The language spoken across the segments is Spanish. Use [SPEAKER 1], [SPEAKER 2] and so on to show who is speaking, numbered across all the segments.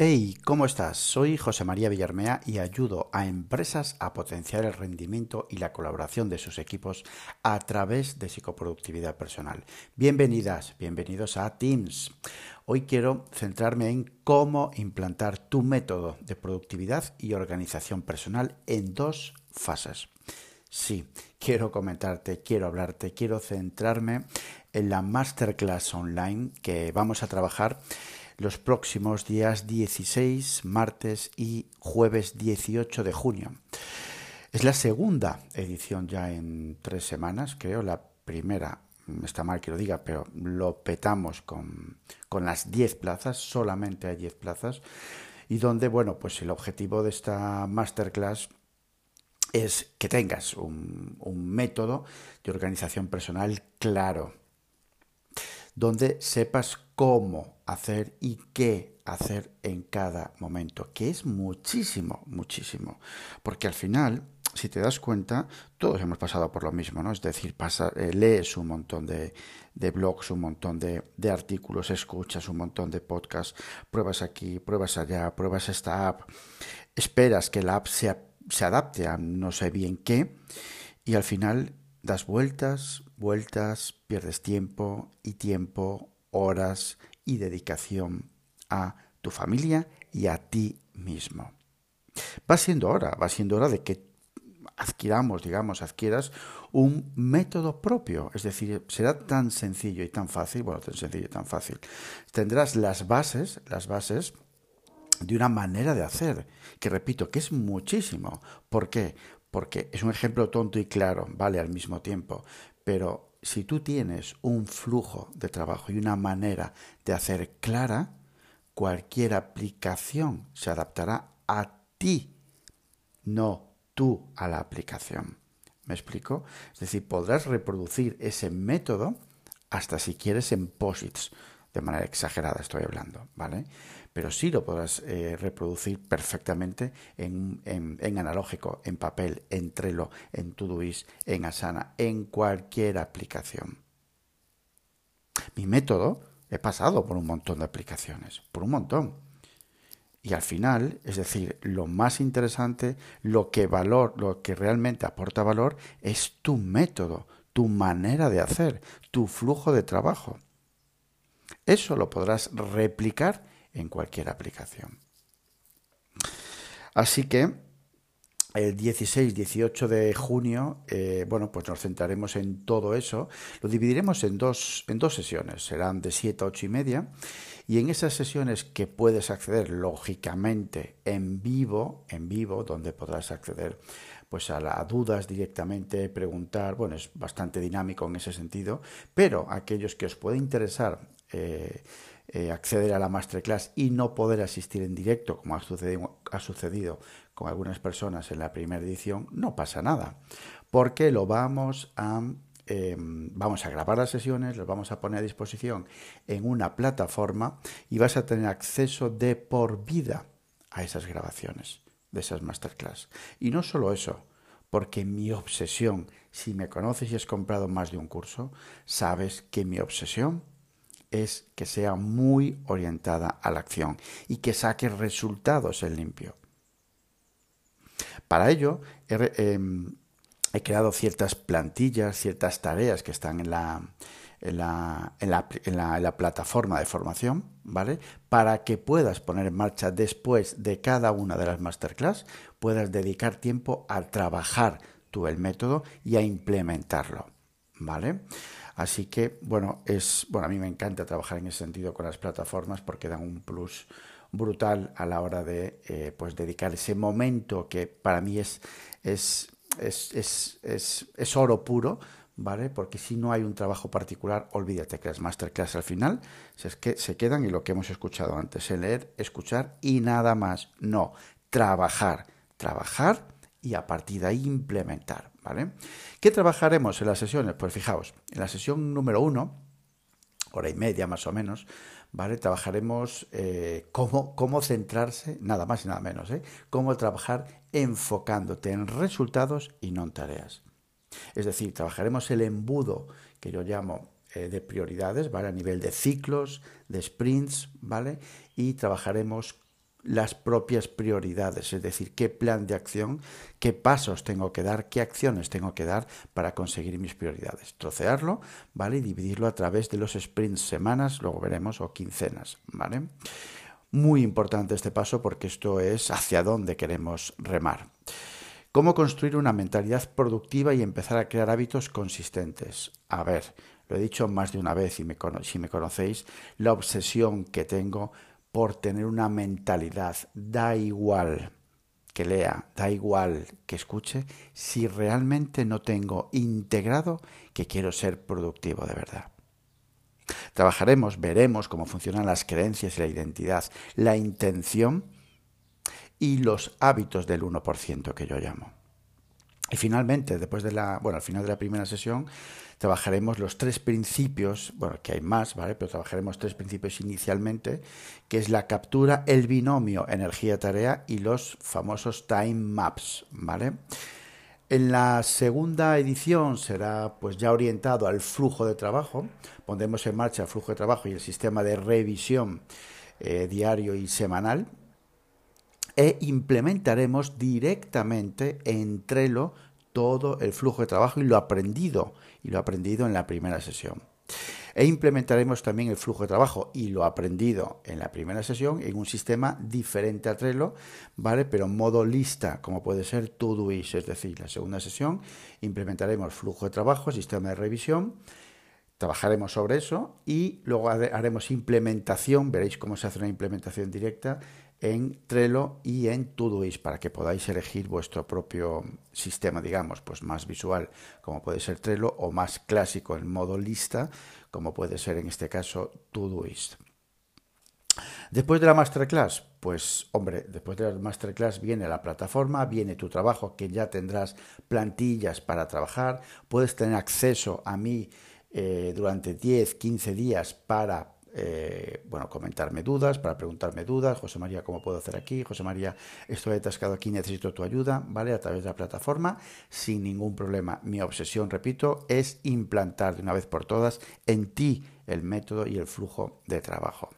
[SPEAKER 1] Hey, ¿cómo estás? Soy José María Villarmea y ayudo a empresas a potenciar el rendimiento y la colaboración de sus equipos a través de psicoproductividad personal. Bienvenidas, bienvenidos a Teams. Hoy quiero centrarme en cómo implantar tu método de productividad y organización personal en dos fases. Sí, quiero comentarte, quiero hablarte, quiero centrarme en la masterclass online que vamos a trabajar los próximos días 16, martes y jueves 18 de junio. Es la segunda edición ya en tres semanas, creo. La primera, está mal que lo diga, pero lo petamos con, con las 10 plazas, solamente hay 10 plazas. Y donde, bueno, pues el objetivo de esta masterclass es que tengas un, un método de organización personal claro, donde sepas cómo hacer y qué hacer en cada momento, que es muchísimo, muchísimo. Porque al final, si te das cuenta, todos hemos pasado por lo mismo, ¿no? Es decir, pasa, eh, lees un montón de, blogs, un montón de, artículos, escuchas un montón de podcasts, pruebas aquí, pruebas allá, pruebas esta app, esperas que la app se adapte a no sé bien qué, y al final das vueltas, vueltas, pierdes tiempo y tiempo, horas y dedicación a tu familia y a ti mismo. Va siendo hora, va siendo hora de que adquiramos, digamos, adquieras un método propio. Es decir, será tan sencillo y tan fácil, bueno, tan sencillo y tan fácil. Tendrás las bases, las bases de una manera de hacer, que repito, que es muchísimo. ¿Por qué? Porque es un ejemplo tonto y claro, vale al mismo tiempo, pero si tú tienes un flujo de trabajo y una manera de hacer clara, cualquier aplicación se adaptará a ti, no tú a la aplicación. ¿Me explico? Es decir, podrás reproducir ese método hasta si quieres en posits, de manera exagerada estoy hablando, ¿vale? Pero sí lo podrás eh, reproducir perfectamente en, en, analógico, en papel, en Trello, en Todoist, en Asana, en cualquier aplicación. Mi método, he pasado por un montón de aplicaciones, por un montón. Y al final, es decir, lo más interesante, lo que valor, lo que realmente aporta valor es tu método, tu manera de hacer, tu flujo de trabajo. Eso lo podrás replicar en cualquier aplicación. Así que el 16-18 de junio, eh, bueno, pues nos centraremos en todo eso. Lo dividiremos en dos, en dos sesiones, serán de 7 a 8 y media. Y en esas sesiones que puedes acceder, lógicamente, en vivo, en vivo, donde podrás acceder pues a, las dudas directamente, preguntar, bueno, es bastante dinámico en ese sentido, pero aquellos que os puede interesar eh, eh, acceder a la masterclass y no poder asistir en directo, como ha sucedido, con algunas personas en la primera edición, no pasa nada, porque lo vamos a em, vamos a grabar las sesiones, los vamos a poner a disposición en una plataforma y vas a tener acceso de por vida a esas grabaciones de esas masterclass. Y no solo eso, porque mi obsesión, si me conoces y has comprado más de un curso, sabes que mi obsesión es que sea muy orientada a la acción y que saque resultados en limpio. Para ello em, he, creado ciertas plantillas, ciertas tareas que están en la, en la, en, la, en, la, plataforma de formación, ¿vale? Para que puedas poner en marcha después de cada una de las masterclass, puedas dedicar tiempo a trabajar tú el método y a implementarlo, ¿vale? Así que, bueno, es, bueno, a mí me encanta trabajar en ese sentido con las plataformas porque dan un plus brutal a la hora de eh, pues dedicar ese momento que para mí es, es, es, es, es oro puro, ¿vale? Porque si no hay un trabajo particular, olvídate que las masterclass al final es que se quedan y lo que hemos escuchado antes, el leer, escuchar y nada más. No, trabajar, trabajar y a partir de implementar. ¿vale? ¿Qué trabajaremos en las sesiones? Pues fijaos, en la sesión número uno, hora y media más o menos, ¿vale? Trabajaremos eh, cómo, cómo, centrarse, nada más y nada menos, ¿eh? Cómo trabajar enfocándote en resultados y no en tareas. Es decir, trabajaremos el embudo que yo llamo eh, de prioridades, ¿vale? A nivel de ciclos, de sprints, ¿vale? Y trabajaremos las propias prioridades, es decir, qué plan de acción, qué pasos tengo que dar, qué acciones tengo que dar para conseguir mis prioridades. Trocearlo, ¿vale? Y dividirlo a través de los sprints, semanas, luego veremos, o quincenas, ¿vale? Muy importante este paso porque esto es hacia dónde queremos remar. ¿Cómo construir una mentalidad productiva y empezar a crear hábitos consistentes? A ver, lo he dicho más de una vez y me, si me conocéis, la obsesión que tengo por tener una mentalidad, da igual que lea, da igual que escuche, si realmente no tengo integrado que quiero ser productivo de verdad. Trabajaremos, veremos cómo funcionan las creencias y la identidad, la intención y los hábitos del 1% que yo llamo. Y finalmente, después de la, bueno, al final de la primera sesión, trabajaremos los tres principios, bueno, que hay más, ¿vale? Pero trabajaremos tres principios inicialmente, que es la captura, el binomio energía-tarea y los famosos time maps, ¿vale? En la segunda edición será pues ya orientado al flujo de trabajo, pondremos en marcha el flujo de trabajo y el sistema de revisión eh, diario y semanal, e implementaremos directamente en Trello todo el flujo de trabajo y lo aprendido, y lo aprendido en la primera sesión. E implementaremos también el flujo de trabajo y lo aprendido en la primera sesión en un sistema diferente a Trello, ¿vale? Pero en modo lista, como puede ser Todoist, es decir, la segunda sesión implementaremos flujo de trabajo, sistema de revisión, trabajaremos sobre eso y luego haremos implementación, veréis cómo se hace una implementación directa en Trello y en Todoist para que podáis elegir vuestro propio sistema, digamos, pues más visual, como puede ser Trello, o más clásico en modo lista, como puede ser en este caso Todoist. Después de la masterclass, pues hombre, después de la masterclass viene la plataforma, viene tu trabajo, que ya tendrás plantillas para trabajar, puedes tener acceso a mí eh, durante 10, 15 días para eh, bueno, comentarme dudas, para preguntarme dudas. José María, ¿cómo puedo hacer aquí? José María, estoy atascado aquí, necesito tu ayuda, ¿vale? A través de la plataforma, sin ningún problema. Mi obsesión, repito, es implantar de una vez por todas en ti el método y el flujo de trabajo.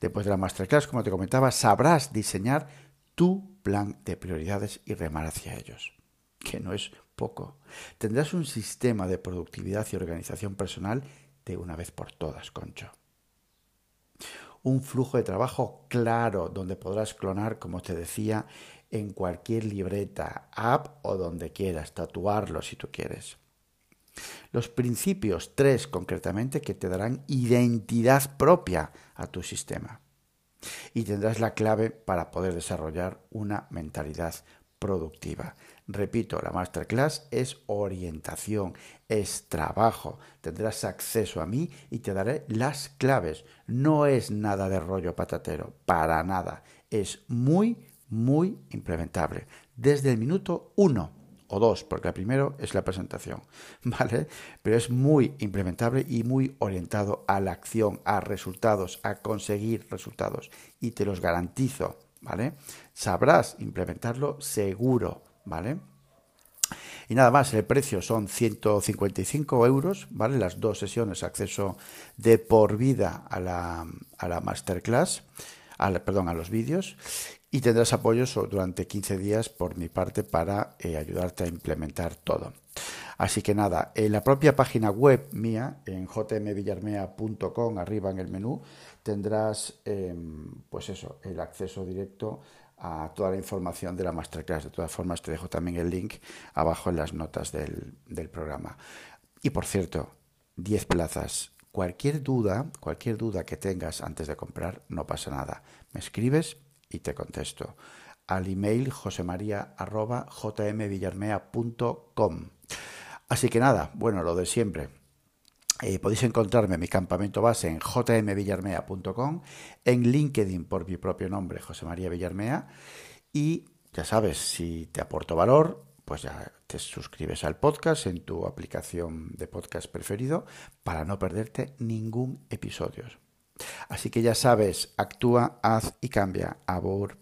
[SPEAKER 1] Después de la masterclass, como te comentaba, sabrás diseñar tu plan de prioridades y remar hacia ellos, que no es poco. Tendrás un sistema de productividad y organización personal de una vez por todas, Concho un flujo de trabajo claro donde podrás clonar, como te decía, en cualquier libreta, app o donde quieras, tatuarlo si tú quieres. Los principios, tres concretamente, que te darán identidad propia a tu sistema. Y tendrás la clave para poder desarrollar una mentalidad productiva. Repito, la masterclass es orientación, es trabajo. Tendrás acceso a mí y te daré las claves. No es nada de rollo patatero, para nada. Es muy, muy implementable. Desde el minuto uno o dos, porque el primero es la presentación, ¿vale? Pero es muy implementable y muy orientado a la acción, a resultados, a conseguir resultados. Y te los garantizo ¿vale? Sabrás implementarlo seguro, ¿vale? Y nada más, el precio son 155 euros, ¿vale? Las dos sesiones, acceso de por vida a la, a la masterclass, perdón, a los vídeos, y tendrás apoyo durante 15 días por mi parte para eh, ayudarte a implementar todo. Así que nada, en la propia página web mía, en jmvillarmea.com, arriba en el menú, tendrás em, pues eso, el acceso directo a toda la información de la masterclass. De todas formas, te dejo también el link abajo en las notas del, del programa. Y por cierto, 10 plazas. Cualquier duda, cualquier duda que tengas antes de comprar, no pasa nada. Me escribes y te contesto. Al email josemaria.jmvillarmea.com. Así que nada, bueno, lo de siempre. Eh, podéis encontrarme en mi campamento base en jmvillarmea.com, en LinkedIn por mi propio nombre, José María Villarmea, y ya sabes, si te aporto valor, pues ya te suscribes al podcast en tu aplicación de podcast preferido para no perderte ningún episodio. Así que ya sabes, actúa, haz y cambia. Abur.